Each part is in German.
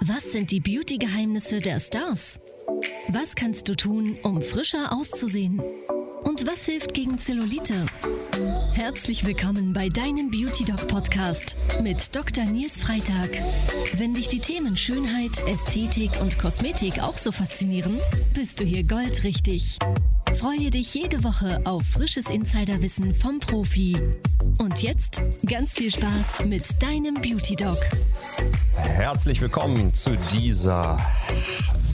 Was sind die Beauty-Geheimnisse der Stars? Was kannst du tun, um frischer auszusehen? Und was hilft gegen Zellulite? Herzlich willkommen bei deinem Beauty Doc Podcast mit Dr. Nils Freitag. Wenn dich die Themen Schönheit, Ästhetik und Kosmetik auch so faszinieren, bist du hier goldrichtig. Freue dich jede Woche auf frisches Insiderwissen vom Profi. Und jetzt ganz viel Spaß mit deinem Beauty Doc. Herzlich willkommen zu dieser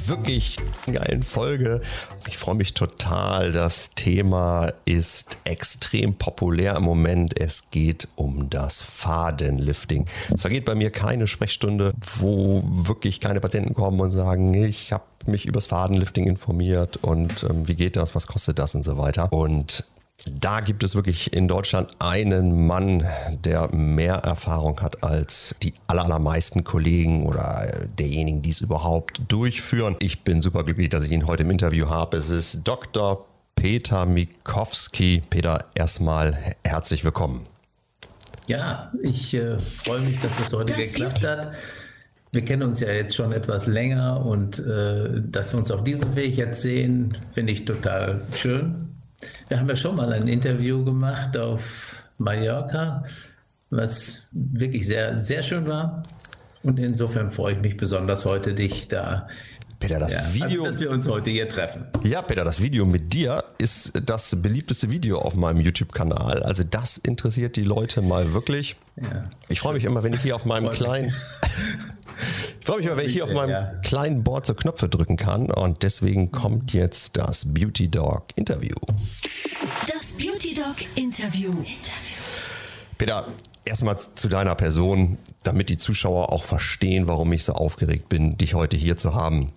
wirklich geilen Folge. Ich freue mich total. Das Thema ist extrem populär im Moment. Es geht um das Fadenlifting. Es vergeht bei mir keine Sprechstunde, wo wirklich keine Patienten kommen und sagen, ich habe mich übers Fadenlifting informiert und ähm, wie geht das, was kostet das und so weiter. Und da gibt es wirklich in Deutschland einen Mann, der mehr Erfahrung hat als die allermeisten Kollegen oder derjenigen, die es überhaupt durchführen. Ich bin super glücklich, dass ich ihn heute im Interview habe. Es ist Dr. Peter Mikowski. Peter, erstmal herzlich willkommen. Ja, ich äh, freue mich, dass das heute das geklappt hat. Wir kennen uns ja jetzt schon etwas länger und äh, dass wir uns auf diesem Weg jetzt sehen, finde ich total schön. Wir haben ja schon mal ein Interview gemacht auf Mallorca, was wirklich sehr, sehr schön war. Und insofern freue ich mich besonders heute, dich da Peter, das ja, Video. Also, dass wir uns heute hier treffen. Ja, Peter, das Video mit dir ist das beliebteste Video auf meinem YouTube-Kanal. Also, das interessiert die Leute mal wirklich. Ja. Ich freue mich immer, wenn ich hier auf meinem kleinen. Ich freue mich immer, wenn ich hier auf meinem ja. kleinen Board so Knöpfe drücken kann. Und deswegen kommt jetzt das Beauty Dog Interview. Das Beauty Dog Interview. Peter, erstmal zu deiner Person, damit die Zuschauer auch verstehen, warum ich so aufgeregt bin, dich heute hier zu haben.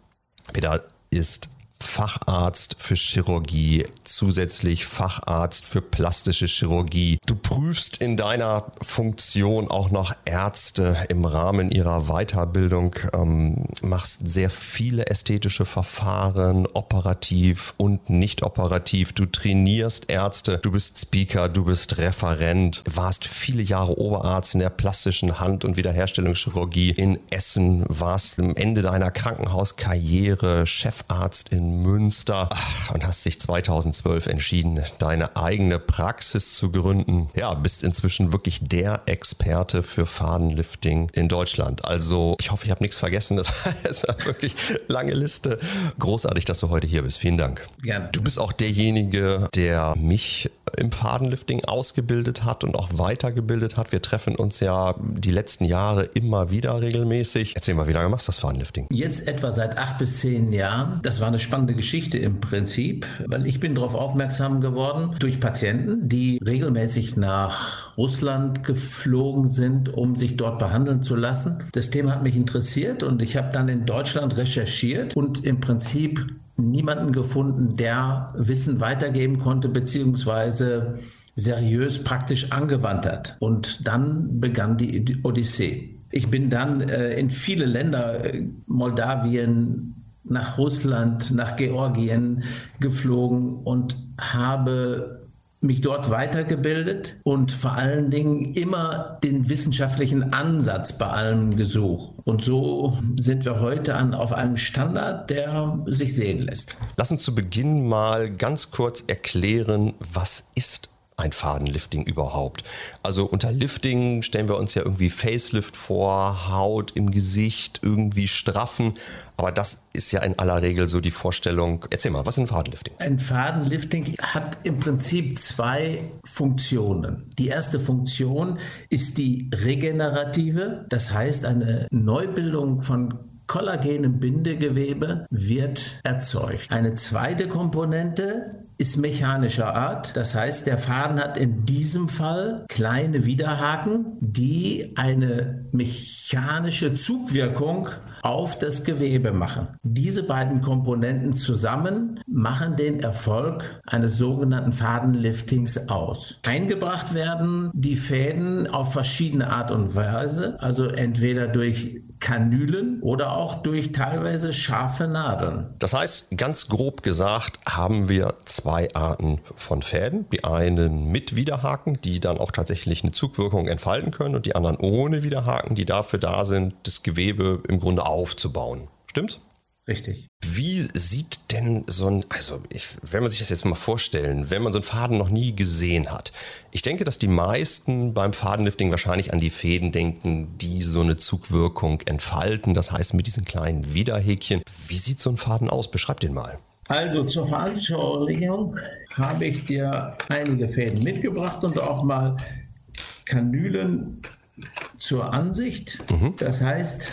Peter ist Facharzt für Chirurgie, zusätzlich Facharzt für plastische Chirurgie. Du prüfst in deiner Funktion auch noch Ärzte im Rahmen ihrer Weiterbildung, ähm, machst sehr viele ästhetische Verfahren, operativ und nicht operativ. Du trainierst Ärzte, du bist Speaker, du bist Referent, warst viele Jahre Oberarzt in der plastischen Hand- und Wiederherstellungschirurgie in Essen, warst am Ende deiner Krankenhauskarriere Chefarzt in Münster und hast dich 2012 entschieden, deine eigene Praxis zu gründen. Ja, bist inzwischen wirklich der Experte für Fadenlifting in Deutschland. Also ich hoffe, ich habe nichts vergessen. Das war jetzt eine wirklich lange Liste. Großartig, dass du heute hier bist. Vielen Dank. Gerne. Du bist auch derjenige, der mich im Fadenlifting ausgebildet hat und auch weitergebildet hat. Wir treffen uns ja die letzten Jahre immer wieder regelmäßig. Erzähl mal, wie lange machst du das Fadenlifting? Jetzt etwa seit acht bis zehn Jahren. Das war eine spannende Geschichte im Prinzip, weil ich bin darauf aufmerksam geworden durch Patienten, die regelmäßig nach Russland geflogen sind, um sich dort behandeln zu lassen. Das Thema hat mich interessiert und ich habe dann in Deutschland recherchiert und im Prinzip niemanden gefunden, der Wissen weitergeben konnte, beziehungsweise seriös praktisch angewandt hat. Und dann begann die Odyssee. Ich bin dann äh, in viele Länder, äh, Moldawien, nach Russland, nach Georgien geflogen und habe mich dort weitergebildet und vor allen Dingen immer den wissenschaftlichen Ansatz bei allem gesucht. Und so sind wir heute an, auf einem Standard, der sich sehen lässt. Lass uns zu Beginn mal ganz kurz erklären, was ist ein Fadenlifting überhaupt? Also unter Lifting stellen wir uns ja irgendwie Facelift vor, Haut im Gesicht, irgendwie straffen. Aber das ist ja in aller Regel so die Vorstellung. Erzähl mal, was ist ein Fadenlifting? Ein Fadenlifting hat im Prinzip zwei Funktionen. Die erste Funktion ist die regenerative, das heißt eine Neubildung von kollagenem Bindegewebe wird erzeugt. Eine zweite Komponente ist mechanischer Art. Das heißt, der Faden hat in diesem Fall kleine Widerhaken, die eine mechanische Zugwirkung auf das Gewebe machen. Diese beiden Komponenten zusammen machen den Erfolg eines sogenannten Fadenliftings aus. Eingebracht werden die Fäden auf verschiedene Art und Weise, also entweder durch Kanülen oder auch durch teilweise scharfe Nadeln. Das heißt, ganz grob gesagt, haben wir zwei Arten von Fäden. Die einen mit Widerhaken, die dann auch tatsächlich eine Zugwirkung entfalten können und die anderen ohne Widerhaken, die dafür da sind, das Gewebe im Grunde aufzubauen. Stimmt's? Richtig. Wie sieht denn so ein, also ich, wenn man sich das jetzt mal vorstellen, wenn man so einen Faden noch nie gesehen hat. Ich denke, dass die meisten beim Fadenlifting wahrscheinlich an die Fäden denken, die so eine Zugwirkung entfalten. Das heißt mit diesen kleinen Widerhäkchen. Wie sieht so ein Faden aus? Beschreib den mal. Also zur Veranschaulichung habe ich dir einige Fäden mitgebracht und auch mal Kanülen zur Ansicht. Mhm. Das heißt,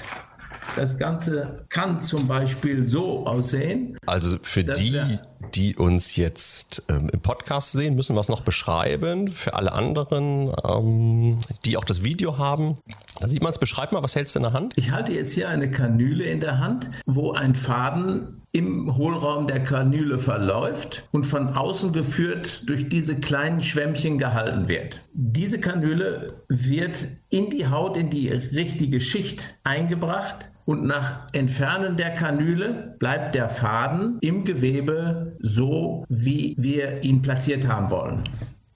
das Ganze kann zum Beispiel so aussehen. Also für die, die uns jetzt ähm, im Podcast sehen, müssen wir es noch beschreiben. Für alle anderen, ähm, die auch das Video haben, da sieht man es. Beschreib mal, was hältst du in der Hand? Ich halte jetzt hier eine Kanüle in der Hand, wo ein Faden im Hohlraum der Kanüle verläuft und von außen geführt durch diese kleinen Schwämmchen gehalten wird. Diese Kanüle wird in die Haut, in die richtige Schicht eingebracht und nach Entfernen der Kanüle bleibt der Faden im Gewebe so, wie wir ihn platziert haben wollen.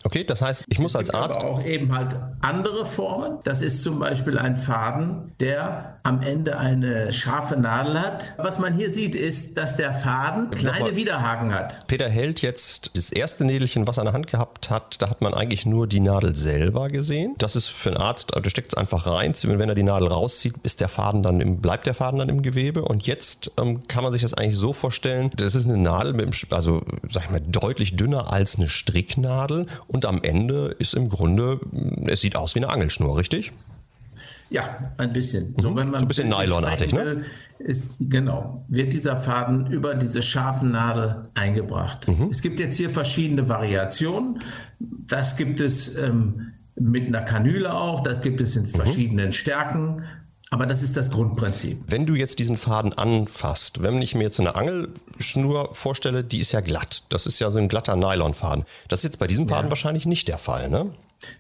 Okay, das heißt, ich muss als Arzt. Aber auch eben halt andere Formen. Das ist zum Beispiel ein Faden, der am Ende eine scharfe Nadel hat. Was man hier sieht, ist, dass der Faden kleine Widerhaken hat. Peter hält jetzt das erste Nädelchen, was er in der Hand gehabt hat. Da hat man eigentlich nur die Nadel selber gesehen. Das ist für einen Arzt, da steckt es einfach rein. Wenn er die Nadel rauszieht, ist der Faden dann im, bleibt der Faden dann im Gewebe. Und jetzt ähm, kann man sich das eigentlich so vorstellen: Das ist eine Nadel mit, dem, also sag ich mal, deutlich dünner als eine Stricknadel und am Ende ist im Grunde, es sieht aus wie eine Angelschnur, richtig? Ja, ein bisschen. So, mhm. wenn man so ein bisschen Nylonartig, ne? Ist, genau, wird dieser Faden über diese scharfen Nadel eingebracht. Mhm. Es gibt jetzt hier verschiedene Variationen. Das gibt es ähm, mit einer Kanüle auch, das gibt es in mhm. verschiedenen Stärken. Aber das ist das Grundprinzip. Wenn du jetzt diesen Faden anfasst, wenn ich mir jetzt eine Angelschnur vorstelle, die ist ja glatt. Das ist ja so ein glatter Nylonfaden. Das ist jetzt bei diesem Faden ja. wahrscheinlich nicht der Fall, ne?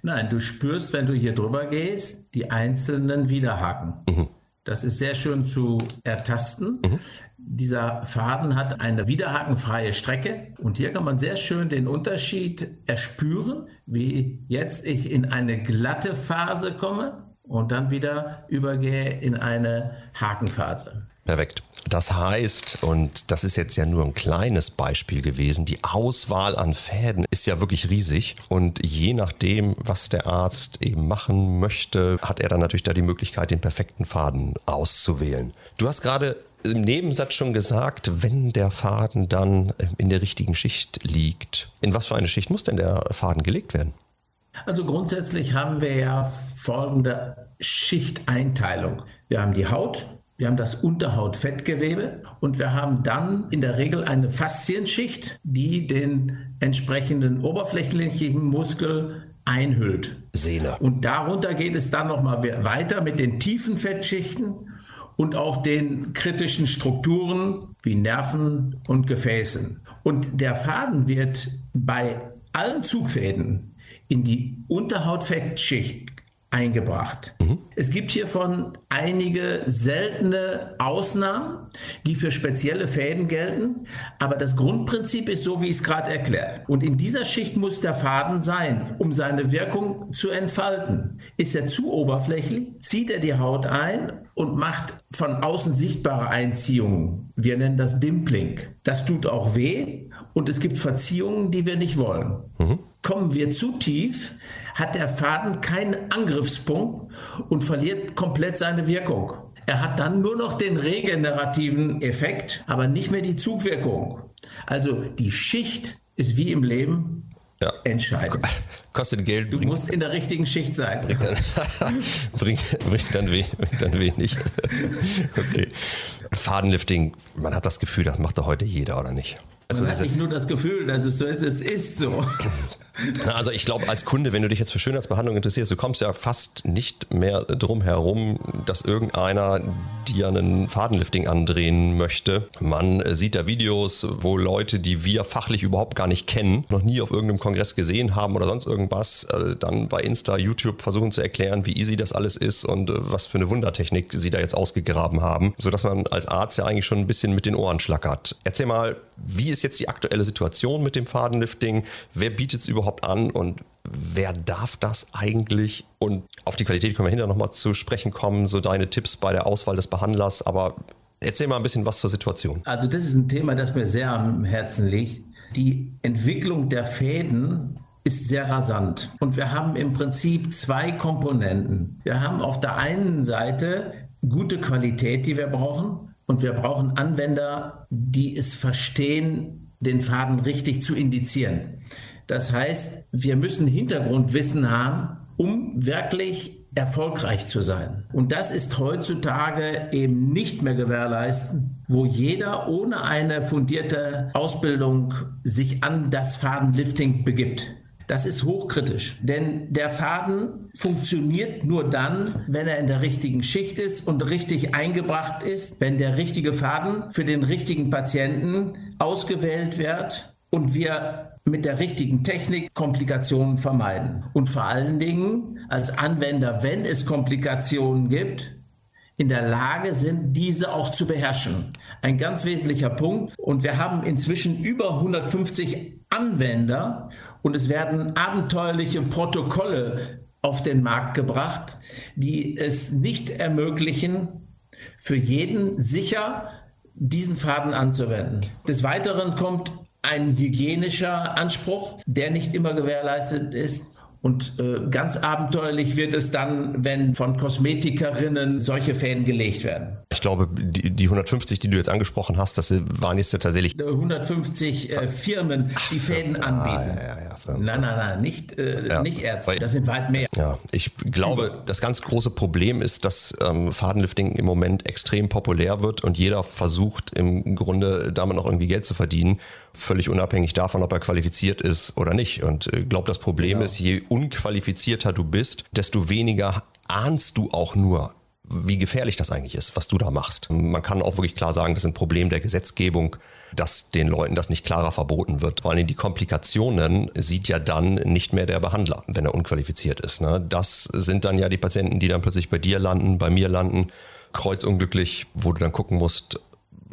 Nein, du spürst, wenn du hier drüber gehst, die einzelnen Widerhaken. Mhm. Das ist sehr schön zu ertasten. Mhm. Dieser Faden hat eine widerhakenfreie Strecke und hier kann man sehr schön den Unterschied erspüren, wie jetzt ich in eine glatte Phase komme und dann wieder übergehe in eine Hakenphase. Perfekt. Das heißt, und das ist jetzt ja nur ein kleines Beispiel gewesen, die Auswahl an Fäden ist ja wirklich riesig. Und je nachdem, was der Arzt eben machen möchte, hat er dann natürlich da die Möglichkeit, den perfekten Faden auszuwählen. Du hast gerade im Nebensatz schon gesagt, wenn der Faden dann in der richtigen Schicht liegt, in was für eine Schicht muss denn der Faden gelegt werden? Also grundsätzlich haben wir ja folgende Schichteinteilung. Wir haben die Haut, wir haben das Unterhautfettgewebe und wir haben dann in der Regel eine Faszienschicht, die den entsprechenden oberflächlichen Muskel einhüllt. Sehne. Und darunter geht es dann nochmal weiter mit den tiefen Fettschichten und auch den kritischen Strukturen wie Nerven und Gefäßen. Und der Faden wird bei allen Zugfäden in die Unterhautfettschicht eingebracht. Mhm. Es gibt hiervon einige seltene Ausnahmen, die für spezielle Fäden gelten, aber das Grundprinzip ist so, wie ich es gerade erklärt. Und in dieser Schicht muss der Faden sein, um seine Wirkung zu entfalten. Ist er zu oberflächlich, zieht er die Haut ein und macht von außen sichtbare Einziehungen. Wir nennen das Dimpling. Das tut auch weh und es gibt Verziehungen, die wir nicht wollen. Mhm. Kommen wir zu tief, hat der Faden keinen Angriffspunkt und verliert komplett seine Wirkung. Er hat dann nur noch den regenerativen Effekt, aber nicht mehr die Zugwirkung. Also die Schicht ist wie im Leben ja. entscheidend. Kostet Geld. Du musst in der richtigen Schicht sein. Bringt dann, bringt, bringt dann, weh, bringt dann wenig. okay. Fadenlifting, man hat das Gefühl, das macht doch heute jeder, oder nicht? Also Man hat nicht nur das Gefühl, dass es so ist, es ist so. Also ich glaube, als Kunde, wenn du dich jetzt für Schönheitsbehandlung interessierst, du kommst ja fast nicht mehr drum herum, dass irgendeiner dir einen Fadenlifting andrehen möchte. Man sieht da Videos, wo Leute, die wir fachlich überhaupt gar nicht kennen, noch nie auf irgendeinem Kongress gesehen haben oder sonst irgendwas, äh, dann bei Insta, YouTube versuchen zu erklären, wie easy das alles ist und äh, was für eine Wundertechnik sie da jetzt ausgegraben haben, sodass man als Arzt ja eigentlich schon ein bisschen mit den Ohren schlackert. Erzähl mal, wie ist jetzt die aktuelle Situation mit dem Fadenlifting? Wer bietet es überhaupt an und wer darf das eigentlich? Und auf die Qualität können wir hinterher nochmal zu sprechen kommen, so deine Tipps bei der Auswahl des Behandlers, aber erzähl mal ein bisschen was zur Situation. Also das ist ein Thema, das mir sehr am Herzen liegt. Die Entwicklung der Fäden ist sehr rasant. Und wir haben im Prinzip zwei Komponenten. Wir haben auf der einen Seite gute Qualität, die wir brauchen. Und wir brauchen Anwender, die es verstehen, den Faden richtig zu indizieren. Das heißt, wir müssen Hintergrundwissen haben, um wirklich erfolgreich zu sein. Und das ist heutzutage eben nicht mehr gewährleisten, wo jeder ohne eine fundierte Ausbildung sich an das Fadenlifting begibt. Das ist hochkritisch, denn der Faden funktioniert nur dann, wenn er in der richtigen Schicht ist und richtig eingebracht ist, wenn der richtige Faden für den richtigen Patienten ausgewählt wird und wir mit der richtigen Technik Komplikationen vermeiden. Und vor allen Dingen als Anwender, wenn es Komplikationen gibt, in der Lage sind, diese auch zu beherrschen. Ein ganz wesentlicher Punkt. Und wir haben inzwischen über 150 Anwender und es werden abenteuerliche Protokolle auf den Markt gebracht, die es nicht ermöglichen, für jeden sicher diesen Faden anzuwenden. Des Weiteren kommt ein hygienischer Anspruch, der nicht immer gewährleistet ist. Und äh, ganz abenteuerlich wird es dann, wenn von Kosmetikerinnen solche Fäden gelegt werden. Ich glaube, die, die 150, die du jetzt angesprochen hast, das waren jetzt tatsächlich 150 äh, Firmen, die Fäden ah, anbieten. Ja, ja, ja, nein, nein, nein, nicht, äh, nicht Ärzte. Das sind weit mehr. Ja, ich glaube, das ganz große Problem ist, dass ähm, Fadenlifting im Moment extrem populär wird und jeder versucht im Grunde damit noch irgendwie Geld zu verdienen völlig unabhängig davon, ob er qualifiziert ist oder nicht. Und ich äh, glaube, das Problem genau. ist, je unqualifizierter du bist, desto weniger ahnst du auch nur, wie gefährlich das eigentlich ist, was du da machst. Man kann auch wirklich klar sagen, das ist ein Problem der Gesetzgebung, dass den Leuten das nicht klarer verboten wird. Vor allem die Komplikationen sieht ja dann nicht mehr der Behandler, wenn er unqualifiziert ist. Ne? Das sind dann ja die Patienten, die dann plötzlich bei dir landen, bei mir landen, kreuzunglücklich, wo du dann gucken musst,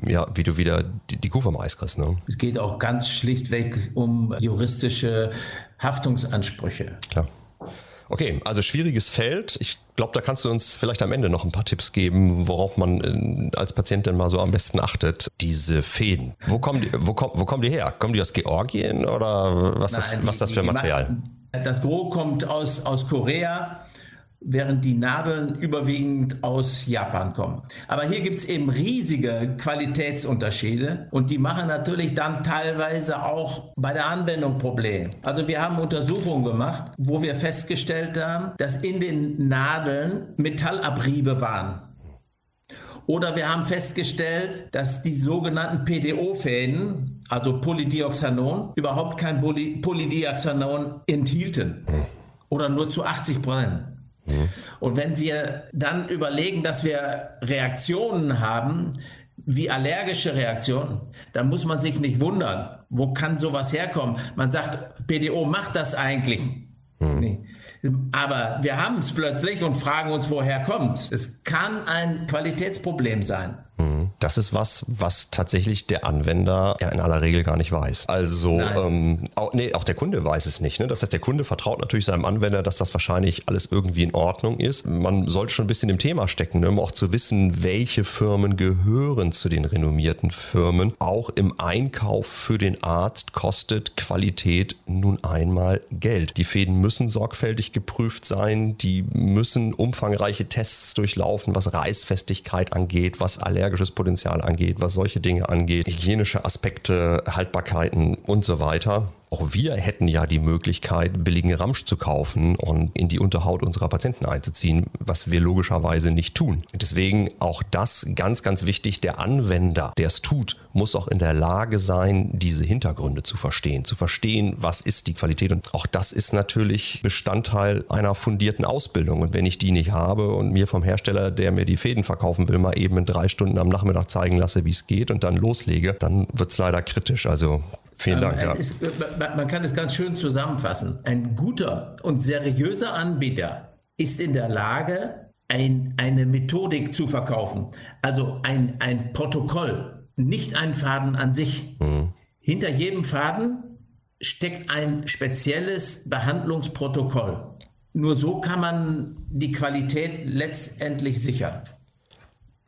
ja, wie du wieder die, die Kuh vom Eis kriegst. Ne? Es geht auch ganz schlichtweg um juristische Haftungsansprüche. Klar. Okay, also schwieriges Feld. Ich glaube, da kannst du uns vielleicht am Ende noch ein paar Tipps geben, worauf man äh, als Patient denn mal so am besten achtet. Diese Fäden. Wo kommen die, wo, komm, wo kommen die her? Kommen die aus Georgien oder was, Nein, das, was die, das für Material? Das Gros kommt aus, aus Korea während die Nadeln überwiegend aus Japan kommen. Aber hier gibt es eben riesige Qualitätsunterschiede und die machen natürlich dann teilweise auch bei der Anwendung Probleme. Also wir haben Untersuchungen gemacht, wo wir festgestellt haben, dass in den Nadeln Metallabriebe waren. Oder wir haben festgestellt, dass die sogenannten PDO-Fäden, also Polydioxanon, überhaupt kein Poly Polydioxanon enthielten. Hm. Oder nur zu 80 Prozent. Und wenn wir dann überlegen, dass wir Reaktionen haben, wie allergische Reaktionen, dann muss man sich nicht wundern, wo kann sowas herkommen. Man sagt, BDO macht das eigentlich. Mhm. Nee. Aber wir haben es plötzlich und fragen uns, woher kommt es. kann ein Qualitätsproblem sein. Das ist was, was tatsächlich der Anwender ja in aller Regel gar nicht weiß. Also, ähm, auch, nee, auch der Kunde weiß es nicht. Ne? Das heißt, der Kunde vertraut natürlich seinem Anwender, dass das wahrscheinlich alles irgendwie in Ordnung ist. Man sollte schon ein bisschen im Thema stecken, ne? um auch zu wissen, welche Firmen gehören zu den renommierten Firmen. Auch im Einkauf für den Arzt kostet Qualität nun einmal Geld. Die Fäden müssen sorgfältig geprüft sein, die müssen umfangreiche Tests durchlaufen, was Reißfestigkeit angeht, was allergisches Potenzial angeht, was solche Dinge angeht, hygienische Aspekte, Haltbarkeiten und so weiter. Auch wir hätten ja die Möglichkeit, billigen Ramsch zu kaufen und in die Unterhaut unserer Patienten einzuziehen, was wir logischerweise nicht tun. Deswegen auch das ganz, ganz wichtig. Der Anwender, der es tut, muss auch in der Lage sein, diese Hintergründe zu verstehen, zu verstehen, was ist die Qualität. Und auch das ist natürlich Bestandteil einer fundierten Ausbildung. Und wenn ich die nicht habe und mir vom Hersteller, der mir die Fäden verkaufen will, mal eben in drei Stunden am Nachmittag zeigen lasse, wie es geht und dann loslege, dann wird es leider kritisch. Also Vielen Dank. Ähm, ja. Ist, man kann es ganz schön zusammenfassen. Ein guter und seriöser Anbieter ist in der Lage, ein, eine Methodik zu verkaufen. Also ein, ein Protokoll, nicht ein Faden an sich. Mhm. Hinter jedem Faden steckt ein spezielles Behandlungsprotokoll. Nur so kann man die Qualität letztendlich sichern.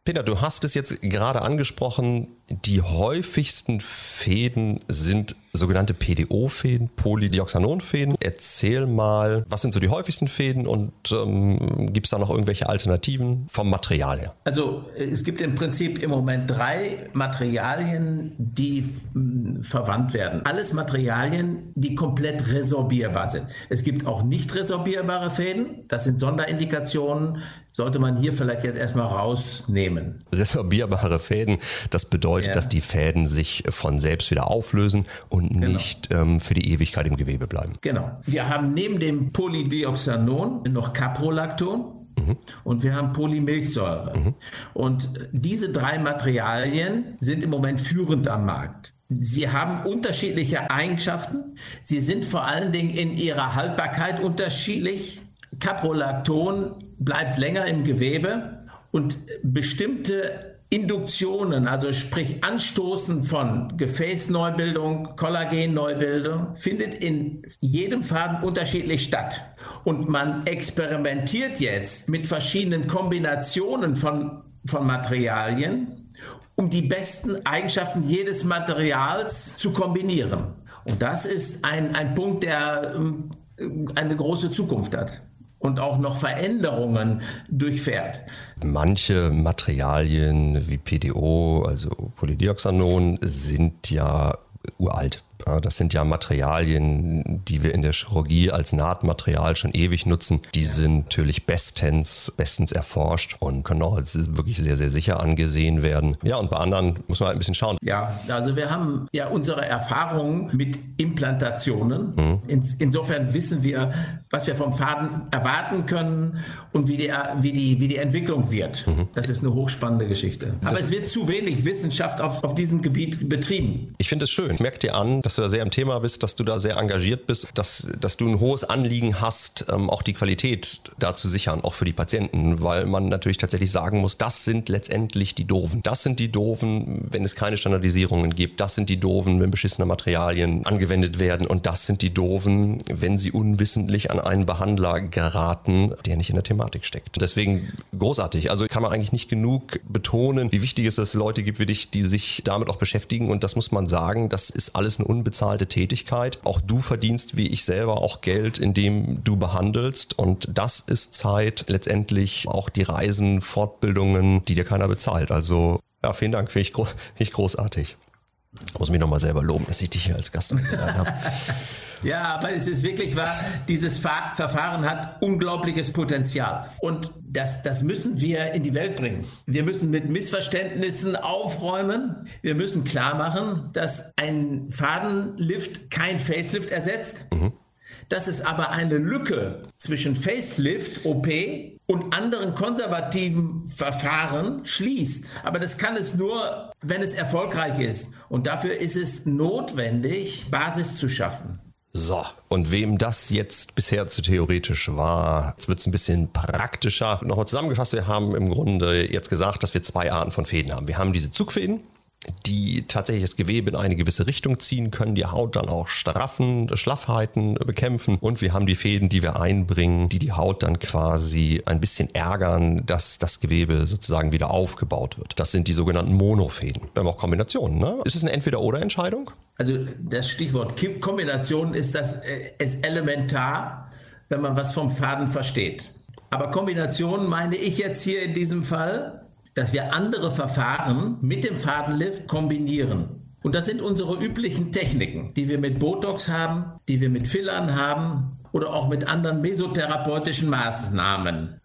Peter, du hast es jetzt gerade angesprochen, die häufigsten Fäden sind sogenannte PDO-Fäden, Polydioxanon-Fäden. Erzähl mal, was sind so die häufigsten Fäden und ähm, gibt es da noch irgendwelche Alternativen vom Material her? Also es gibt im Prinzip im Moment drei Materialien, die hm, verwandt werden. Alles Materialien, die komplett resorbierbar sind. Es gibt auch nicht resorbierbare Fäden. Das sind Sonderindikationen, sollte man hier vielleicht jetzt erstmal rausnehmen. Resorbierbare Fäden, das bedeutet, ja. dass die Fäden sich von selbst wieder auflösen und genau. nicht ähm, für die Ewigkeit im Gewebe bleiben. Genau. Wir haben neben dem Polydioxanon noch Caprolacton. Mhm. Und wir haben Polymilchsäure. Mhm. Und diese drei Materialien sind im Moment führend am Markt. Sie haben unterschiedliche Eigenschaften. Sie sind vor allen Dingen in ihrer Haltbarkeit unterschiedlich. Caprolacton bleibt länger im Gewebe und bestimmte Induktionen, also sprich Anstoßen von Gefäßneubildung, Kollagenneubildung, findet in jedem Faden unterschiedlich statt. Und man experimentiert jetzt mit verschiedenen Kombinationen von, von Materialien, um die besten Eigenschaften jedes Materials zu kombinieren. Und das ist ein, ein Punkt, der ähm, eine große Zukunft hat und auch noch Veränderungen durchfährt. Manche Materialien wie PDO, also Polydioxanon, sind ja uralt. Das sind ja Materialien, die wir in der Chirurgie als Nahtmaterial schon ewig nutzen. Die sind natürlich bestens, bestens erforscht und können auch als wirklich sehr, sehr sicher angesehen werden. Ja, und bei anderen muss man halt ein bisschen schauen. Ja, also wir haben ja unsere Erfahrungen mit Implantationen. Mhm. In, insofern wissen wir, was wir vom Faden erwarten können und wie die, wie die, wie die Entwicklung wird. Mhm. Das ist eine hochspannende Geschichte. Aber das es wird zu wenig Wissenschaft auf, auf diesem Gebiet betrieben. Ich finde es schön. Merkt dir an, dass du da sehr im Thema bist, dass du da sehr engagiert bist, dass, dass du ein hohes Anliegen hast, ähm, auch die Qualität da zu sichern, auch für die Patienten, weil man natürlich tatsächlich sagen muss, das sind letztendlich die Doofen. Das sind die Doofen, wenn es keine Standardisierungen gibt. Das sind die Doofen, wenn beschissene Materialien angewendet werden. Und das sind die Doofen, wenn sie unwissentlich an einen Behandler geraten, der nicht in der Thematik steckt. Deswegen großartig. Also kann man eigentlich nicht genug betonen, wie wichtig es ist, dass es Leute gibt wie dich, die sich damit auch beschäftigen. Und das muss man sagen, das ist alles eine unbezahlte Tätigkeit. Auch du verdienst, wie ich selber, auch Geld, indem du behandelst. Und das ist Zeit, letztendlich auch die Reisen, Fortbildungen, die dir keiner bezahlt. Also ja, vielen Dank, finde ich, find ich großartig. Ich muss mich nochmal selber loben, dass ich dich hier als Gast eingeladen habe. Ja, aber es ist wirklich wahr, dieses Verfahren hat unglaubliches Potenzial. Und das, das müssen wir in die Welt bringen. Wir müssen mit Missverständnissen aufräumen. Wir müssen klar machen, dass ein Fadenlift kein Facelift ersetzt. Mhm dass es aber eine Lücke zwischen Facelift, OP und anderen konservativen Verfahren schließt. Aber das kann es nur, wenn es erfolgreich ist. Und dafür ist es notwendig, Basis zu schaffen. So, und wem das jetzt bisher zu theoretisch war, jetzt wird es ein bisschen praktischer. Nochmal zusammengefasst, wir haben im Grunde jetzt gesagt, dass wir zwei Arten von Fäden haben. Wir haben diese Zugfäden, die tatsächlich das Gewebe in eine gewisse Richtung ziehen können, die Haut dann auch straffen, Schlaffheiten bekämpfen und wir haben die Fäden, die wir einbringen, die die Haut dann quasi ein bisschen ärgern, dass das Gewebe sozusagen wieder aufgebaut wird. Das sind die sogenannten Monofäden. Wir haben auch Kombinationen. Ne? Ist es eine Entweder-Oder-Entscheidung? Also das Stichwort Kombination ist das äh, ist elementar, wenn man was vom Faden versteht. Aber Kombination meine ich jetzt hier in diesem Fall, dass wir andere Verfahren mit dem Fadenlift kombinieren. Und das sind unsere üblichen Techniken, die wir mit Botox haben, die wir mit Fillern haben oder auch mit anderen mesotherapeutischen Maßnahmen.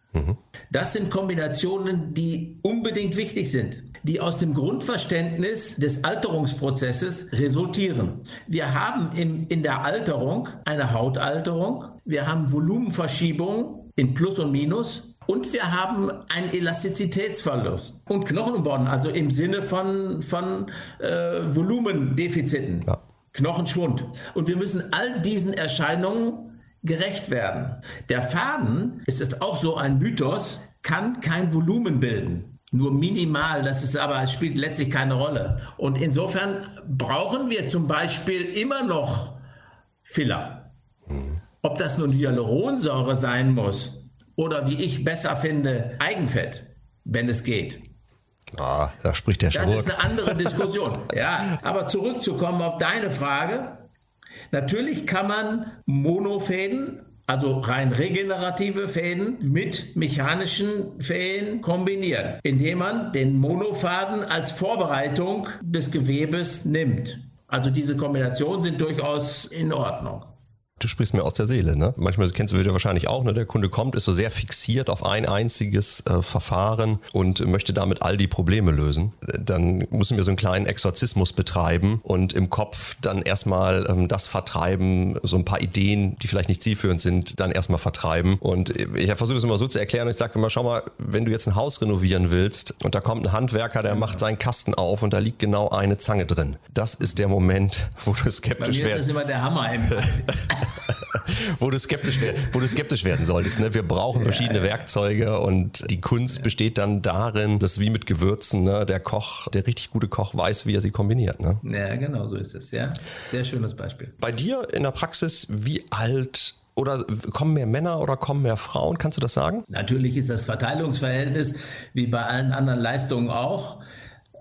Das sind Kombinationen, die unbedingt wichtig sind, die aus dem Grundverständnis des Alterungsprozesses resultieren. Wir haben im, in der Alterung eine Hautalterung, wir haben Volumenverschiebungen in Plus und Minus und wir haben einen Elastizitätsverlust und Knochenborden, also im Sinne von, von äh, Volumendefiziten, ja. Knochenschwund. Und wir müssen all diesen Erscheinungen gerecht werden. Der Faden, es ist auch so ein Mythos, kann kein Volumen bilden. Nur minimal, das ist aber, spielt letztlich keine Rolle. Und insofern brauchen wir zum Beispiel immer noch Filler. Ob das nun Hyaluronsäure sein muss oder wie ich besser finde, Eigenfett, wenn es geht. Ah, da spricht der Das Schwurk. ist eine andere Diskussion. ja, aber zurückzukommen auf deine Frage. Natürlich kann man Monofäden, also rein regenerative Fäden mit mechanischen Fäden kombinieren, indem man den Monofaden als Vorbereitung des Gewebes nimmt. Also diese Kombinationen sind durchaus in Ordnung du sprichst mir aus der Seele. Ne? Manchmal kennst du wieder wahrscheinlich auch, ne? der Kunde kommt, ist so sehr fixiert auf ein einziges äh, Verfahren und möchte damit all die Probleme lösen. Dann müssen wir so einen kleinen Exorzismus betreiben und im Kopf dann erstmal ähm, das vertreiben, so ein paar Ideen, die vielleicht nicht zielführend sind, dann erstmal vertreiben. Und ich versuche das immer so zu erklären und ich sage immer, schau mal, wenn du jetzt ein Haus renovieren willst und da kommt ein Handwerker, der macht seinen Kasten auf und da liegt genau eine Zange drin. Das ist der Moment, wo du skeptisch wirst. Bei mir ist das immer der Hammer im wo, du skeptisch, wo du skeptisch werden solltest. Ne? Wir brauchen verschiedene ja, ja. Werkzeuge und die Kunst besteht dann darin, dass wie mit Gewürzen, ne? der Koch, der richtig gute Koch weiß, wie er sie kombiniert. Ne? Ja, genau so ist es. Ja, sehr schönes Beispiel. Bei dir in der Praxis, wie alt oder kommen mehr Männer oder kommen mehr Frauen? Kannst du das sagen? Natürlich ist das Verteilungsverhältnis wie bei allen anderen Leistungen auch.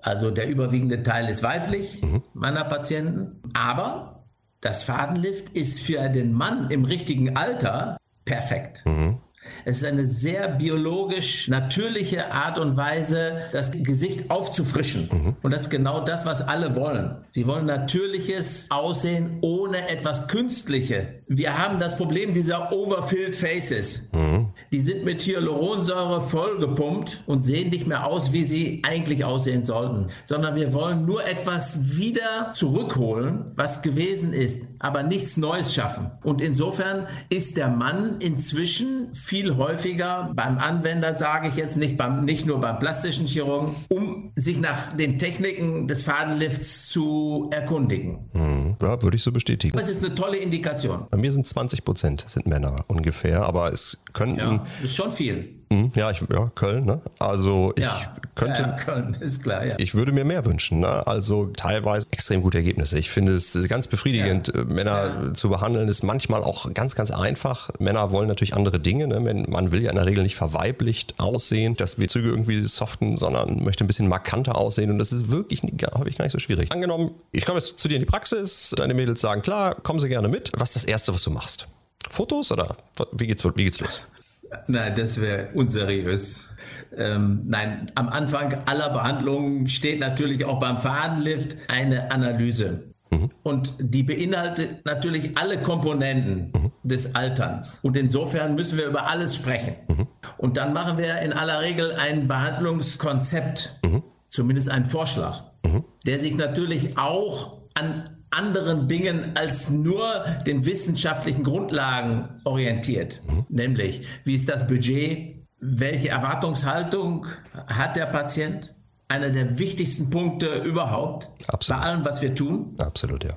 Also der überwiegende Teil ist weiblich mhm. meiner Patienten. Aber das Fadenlift ist für den Mann im richtigen Alter perfekt. Mhm. Es ist eine sehr biologisch natürliche Art und Weise, das Gesicht aufzufrischen. Mhm. Und das ist genau das, was alle wollen. Sie wollen natürliches Aussehen ohne etwas Künstliche. Wir haben das Problem dieser Overfilled Faces. Mhm. Die sind mit Hyaluronsäure vollgepumpt und sehen nicht mehr aus, wie sie eigentlich aussehen sollten, sondern wir wollen nur etwas wieder zurückholen, was gewesen ist, aber nichts Neues schaffen. Und insofern ist der Mann inzwischen viel häufiger beim Anwender, sage ich jetzt nicht, beim, nicht nur beim plastischen Chirurgen, um sich nach den Techniken des Fadenlifts zu erkundigen. Mhm. Ja, würde ich so bestätigen. Das ist eine tolle Indikation. Bei mir sind 20 Prozent sind Männer ungefähr, aber es könnten. Ja, ist schon viel. Mhm, ja, ich, ja, Köln, ne? Also ich ja, könnte. Ja, Köln ist klar, ja. Ich würde mir mehr wünschen, ne? Also teilweise extrem gute Ergebnisse. Ich finde es ganz befriedigend, ja. Männer zu behandeln, ist manchmal auch ganz, ganz einfach. Männer wollen natürlich andere Dinge. Ne? Man will ja in der Regel nicht verweiblicht aussehen, dass wir Züge irgendwie soften, sondern möchte ein bisschen markanter aussehen. Und das ist wirklich häufig gar nicht so schwierig. Angenommen, ich komme jetzt zu dir in die Praxis, deine Mädels sagen, klar, kommen sie gerne mit. Was ist das Erste, was du machst? Fotos oder wie geht's, wie geht's los? Nein, das wäre unseriös. Ähm, nein, am Anfang aller Behandlungen steht natürlich auch beim Fadenlift eine Analyse. Mhm. Und die beinhaltet natürlich alle Komponenten mhm. des Alterns. Und insofern müssen wir über alles sprechen. Mhm. Und dann machen wir in aller Regel ein Behandlungskonzept, mhm. zumindest einen Vorschlag, mhm. der sich natürlich auch an anderen Dingen als nur den wissenschaftlichen Grundlagen orientiert. Mhm. Nämlich, wie ist das Budget? Welche Erwartungshaltung hat der Patient? Einer der wichtigsten Punkte überhaupt Absolut. bei allem, was wir tun. Absolut, ja.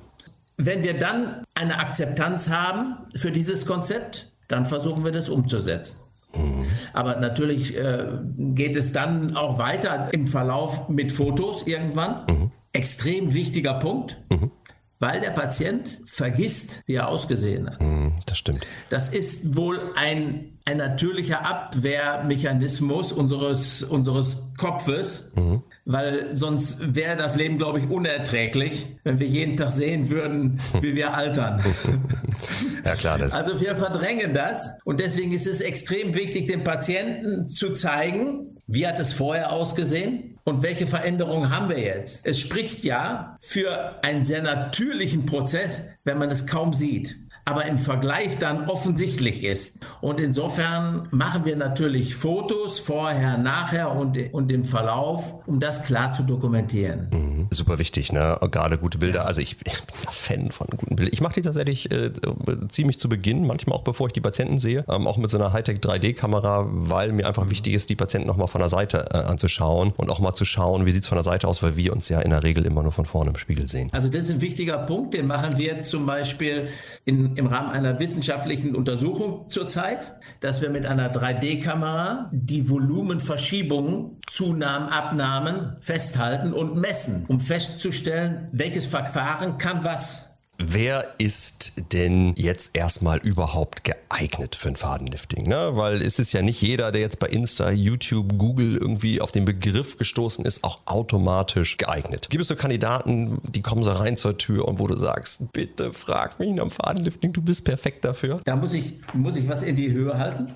Wenn wir dann eine Akzeptanz haben für dieses Konzept, dann versuchen wir das umzusetzen. Mhm. Aber natürlich äh, geht es dann auch weiter im Verlauf mit Fotos irgendwann. Mhm. Extrem wichtiger Punkt. Mhm weil der Patient vergisst, wie er ausgesehen hat. Hm, das stimmt. Das ist wohl ein, ein natürlicher Abwehrmechanismus unseres, unseres Kopfes, mhm. weil sonst wäre das Leben, glaube ich, unerträglich, wenn wir jeden Tag sehen würden, wie wir altern. ja, klar. Das also wir verdrängen das und deswegen ist es extrem wichtig, dem Patienten zu zeigen, wie hat es vorher ausgesehen Und welche Veränderungen haben wir jetzt? Es spricht ja für einen sehr natürlichen Prozess, wenn man es kaum sieht aber im Vergleich dann offensichtlich ist. Und insofern machen wir natürlich Fotos vorher, nachher und, und im Verlauf, um das klar zu dokumentieren. Mhm. Super wichtig, ne? Gerade gute Bilder. Ja. Also ich, bin ein Fan von guten Bildern. Ich mache die tatsächlich äh, ziemlich zu Beginn, manchmal auch bevor ich die Patienten sehe, ähm, auch mit so einer Hightech 3D-Kamera, weil mir einfach mhm. wichtig ist, die Patienten nochmal von der Seite äh, anzuschauen und auch mal zu schauen, wie sieht es von der Seite aus, weil wir uns ja in der Regel immer nur von vorne im Spiegel sehen. Also das ist ein wichtiger Punkt, den machen wir zum Beispiel in im Rahmen einer wissenschaftlichen Untersuchung zurzeit, dass wir mit einer 3D-Kamera die Volumenverschiebungen, Zunahmen, Abnahmen festhalten und messen, um festzustellen, welches Verfahren kann was. Wer ist denn jetzt erstmal überhaupt geeignet für ein Fadenlifting? Ne? Weil es ist ja nicht jeder, der jetzt bei Insta, YouTube, Google irgendwie auf den Begriff gestoßen ist, auch automatisch geeignet. Gibt es so Kandidaten, die kommen so rein zur Tür und wo du sagst, bitte frag mich dem Fadenlifting, du bist perfekt dafür? Da muss ich, muss ich was in die Höhe halten.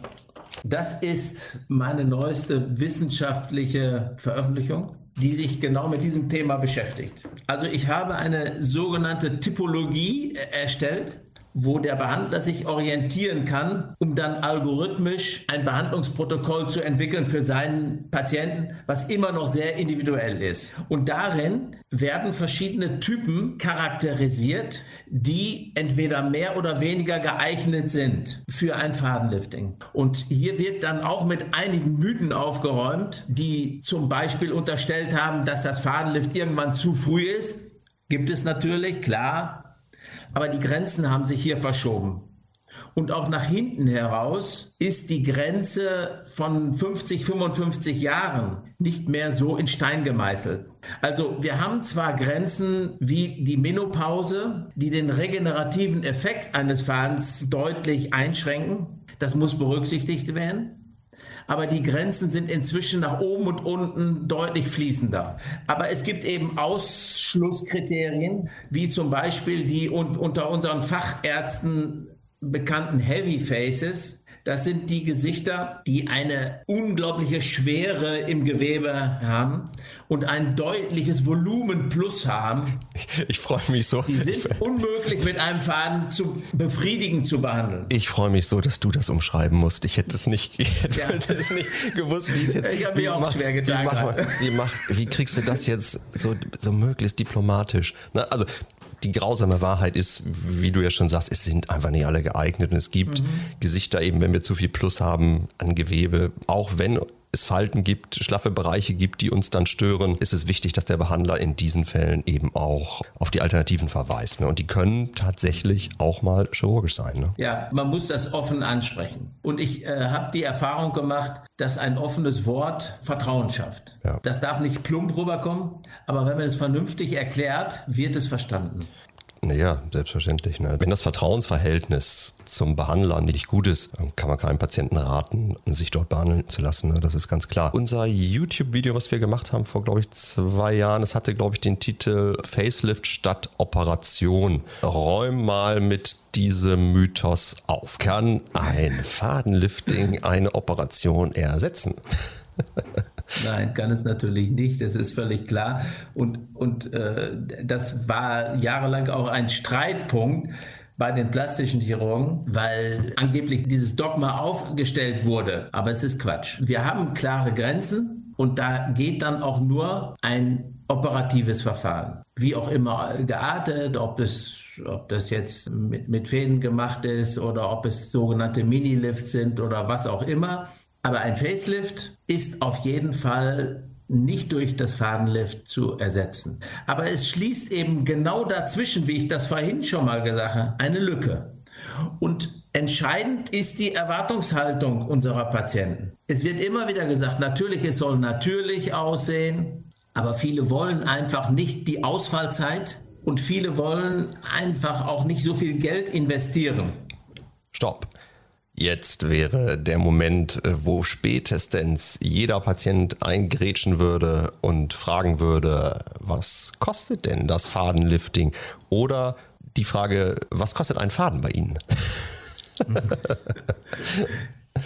Das ist meine neueste wissenschaftliche Veröffentlichung die sich genau mit diesem Thema beschäftigt. Also ich habe eine sogenannte Typologie erstellt, wo der Behandler sich orientieren kann, um dann algorithmisch ein Behandlungsprotokoll zu entwickeln für seinen Patienten, was immer noch sehr individuell ist. Und darin werden verschiedene Typen charakterisiert, die entweder mehr oder weniger geeignet sind für ein Fadenlifting. Und hier wird dann auch mit einigen Mythen aufgeräumt, die zum Beispiel unterstellt haben, dass das Fadenlift irgendwann zu früh ist. Gibt es natürlich, klar, aber die Grenzen haben sich hier verschoben. Und auch nach hinten heraus ist die Grenze von 50, 55 Jahren nicht mehr so in Stein gemeißelt. Also wir haben zwar Grenzen wie die Menopause, die den regenerativen Effekt eines Fadens deutlich einschränken. Das muss berücksichtigt werden aber die Grenzen sind inzwischen nach oben und unten deutlich fließender. Aber es gibt eben Ausschlusskriterien, wie zum Beispiel die unter unseren Fachärzten bekannten Heavy Faces, das sind die Gesichter, die eine unglaubliche Schwere im Gewebe haben und ein deutliches Volumen plus haben. Ich, ich freue mich so. Die sind unmöglich mit einem Faden zu befriedigen zu behandeln. Ich freue mich so, dass du das umschreiben musst. Ich hätte es nicht, ich hätte ja. es nicht gewusst, wie es jetzt. Ich habe mir auch mach, schwer getan. Wie, mach, wie, mach, wie, kriegst du das jetzt so, so möglichst diplomatisch? Na, also die grausame Wahrheit ist, wie du ja schon sagst, es sind einfach nicht alle geeignet und es gibt mhm. Gesichter eben, wenn wir zu viel Plus haben an Gewebe, auch wenn es Falten gibt, schlaffe Bereiche gibt, die uns dann stören, ist es wichtig, dass der Behandler in diesen Fällen eben auch auf die Alternativen verweist. Ne? Und die können tatsächlich auch mal chirurgisch sein. Ne? Ja, man muss das offen ansprechen. Und ich äh, habe die Erfahrung gemacht, dass ein offenes Wort Vertrauen schafft. Ja. Das darf nicht plump rüberkommen, aber wenn man es vernünftig erklärt, wird es verstanden. Naja, selbstverständlich. Ne? Wenn das Vertrauensverhältnis zum Behandler nicht gut ist, kann man keinem Patienten raten, sich dort behandeln zu lassen. Ne? Das ist ganz klar. Unser YouTube-Video, was wir gemacht haben vor, glaube ich, zwei Jahren, das hatte, glaube ich, den Titel Facelift statt Operation. Räum mal mit diesem Mythos auf. Kann ein Fadenlifting eine Operation ersetzen? Nein, kann es natürlich nicht, das ist völlig klar. Und, und äh, das war jahrelang auch ein Streitpunkt bei den plastischen Chirurgen, weil angeblich dieses Dogma aufgestellt wurde. Aber es ist Quatsch. Wir haben klare Grenzen und da geht dann auch nur ein operatives Verfahren. Wie auch immer geartet, ob es ob das jetzt mit, mit Fäden gemacht ist oder ob es sogenannte Mini-Lifts sind oder was auch immer. Aber ein Facelift ist auf jeden Fall nicht durch das Fadenlift zu ersetzen. Aber es schließt eben genau dazwischen, wie ich das vorhin schon mal gesagt habe, eine Lücke. Und entscheidend ist die Erwartungshaltung unserer Patienten. Es wird immer wieder gesagt, natürlich, es soll natürlich aussehen, aber viele wollen einfach nicht die Ausfallzeit und viele wollen einfach auch nicht so viel Geld investieren. Stopp. Jetzt wäre der Moment, äh, wo spätestens jeder Patient eingrätschen würde und fragen würde, was kostet denn das Fadenlifting? Oder die Frage, was kostet ein Faden bei Ihnen?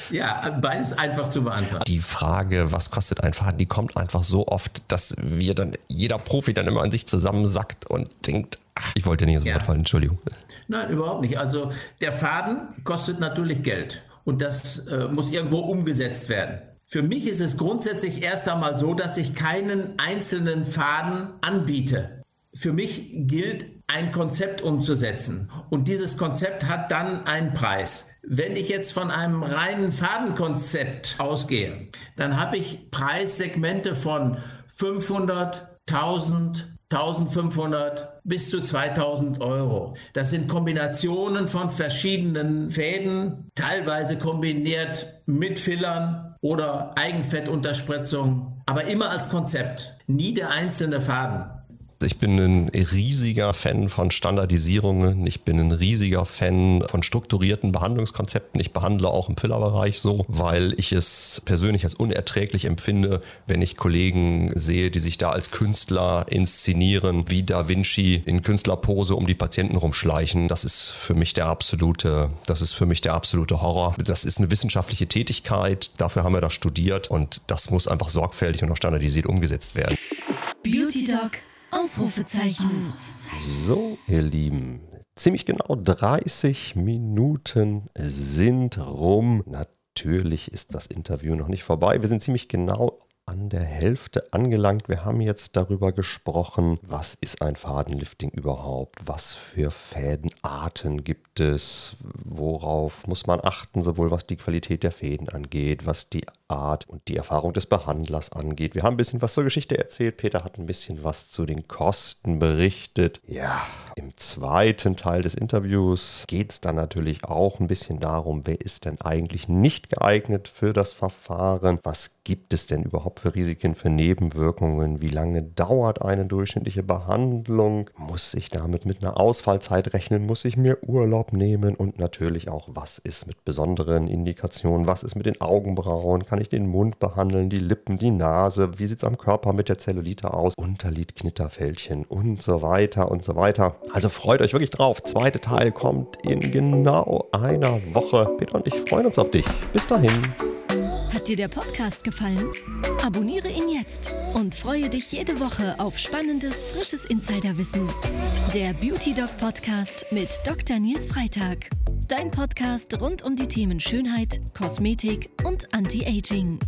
Ja, beides einfach zu beantworten. Die Frage, was kostet ein Faden, die kommt einfach so oft, dass wir dann, jeder Profi dann immer an sich zusammensackt und denkt, ach, ich wollte nicht ins Wort ja. fallen, Entschuldigung. Nein, überhaupt nicht. Also der Faden kostet natürlich Geld und das äh, muss irgendwo umgesetzt werden. Für mich ist es grundsätzlich erst einmal so, dass ich keinen einzelnen Faden anbiete. Für mich gilt, ein Konzept umzusetzen. Und dieses Konzept hat dann einen Preis. Wenn ich jetzt von einem reinen Fadenkonzept ausgehe, dann habe ich Preissegmente von 500, 1000, 1500 bis zu 2000 Euro. Das sind Kombinationen von verschiedenen Fäden, teilweise kombiniert mit Fillern oder Eigenfettunterspritzung, aber immer als Konzept, nie der einzelne Faden. Ich bin ein riesiger Fan von Standardisierungen. Ich bin ein riesiger Fan von strukturierten Behandlungskonzepten. Ich behandle auch im Fillerbereich so, weil ich es persönlich als unerträglich empfinde, wenn ich Kollegen sehe, die sich da als Künstler inszenieren, wie Da Vinci in Künstlerpose um die Patienten rumschleichen. Das ist für mich der absolute, das ist für mich der absolute Horror. Das ist eine wissenschaftliche Tätigkeit. Dafür haben wir das studiert und das muss einfach sorgfältig und auch standardisiert umgesetzt werden. Beauty Doc Ausrufezeichen. So, ihr Lieben, ziemlich genau 30 Minuten sind rum. Natürlich ist das Interview noch nicht vorbei. Wir sind ziemlich genau an der Hälfte angelangt. Wir haben jetzt darüber gesprochen, was ist ein Fadenlifting überhaupt, was für Fädenarten gibt es, worauf muss man achten, sowohl was die Qualität der Fäden angeht, was die Art und die Erfahrung des Behandlers angeht. Wir haben ein bisschen was zur Geschichte erzählt. Peter hat ein bisschen was zu den Kosten berichtet. Ja, im zweiten Teil des Interviews geht es dann natürlich auch ein bisschen darum, wer ist denn eigentlich nicht geeignet für das Verfahren? Was gibt es denn überhaupt für Risiken, für Nebenwirkungen? Wie lange dauert eine durchschnittliche Behandlung? Muss ich damit mit einer Ausfallzeit rechnen? Muss ich mir Urlaub nehmen? Und natürlich auch, was ist mit besonderen Indikationen? Was ist mit den Augenbrauen? Kann ich den Mund behandeln, die Lippen, die Nase? Wie sieht es am Körper mit der Zellulite aus? Unterlid, Knitterfältchen und so weiter und so weiter. Also freut euch wirklich drauf. Zweiter Teil kommt in genau einer Woche. Peter und ich freuen uns auf dich. Bis dahin. Hat dir der Podcast gefallen? Abonniere ihn jetzt und freue dich jede Woche auf spannendes, frisches Insiderwissen. Der Beauty Doc Podcast mit Dr. Nils Freitag. Dein Podcast rund um die Themen Schönheit, Kosmetik und Anti-Aging.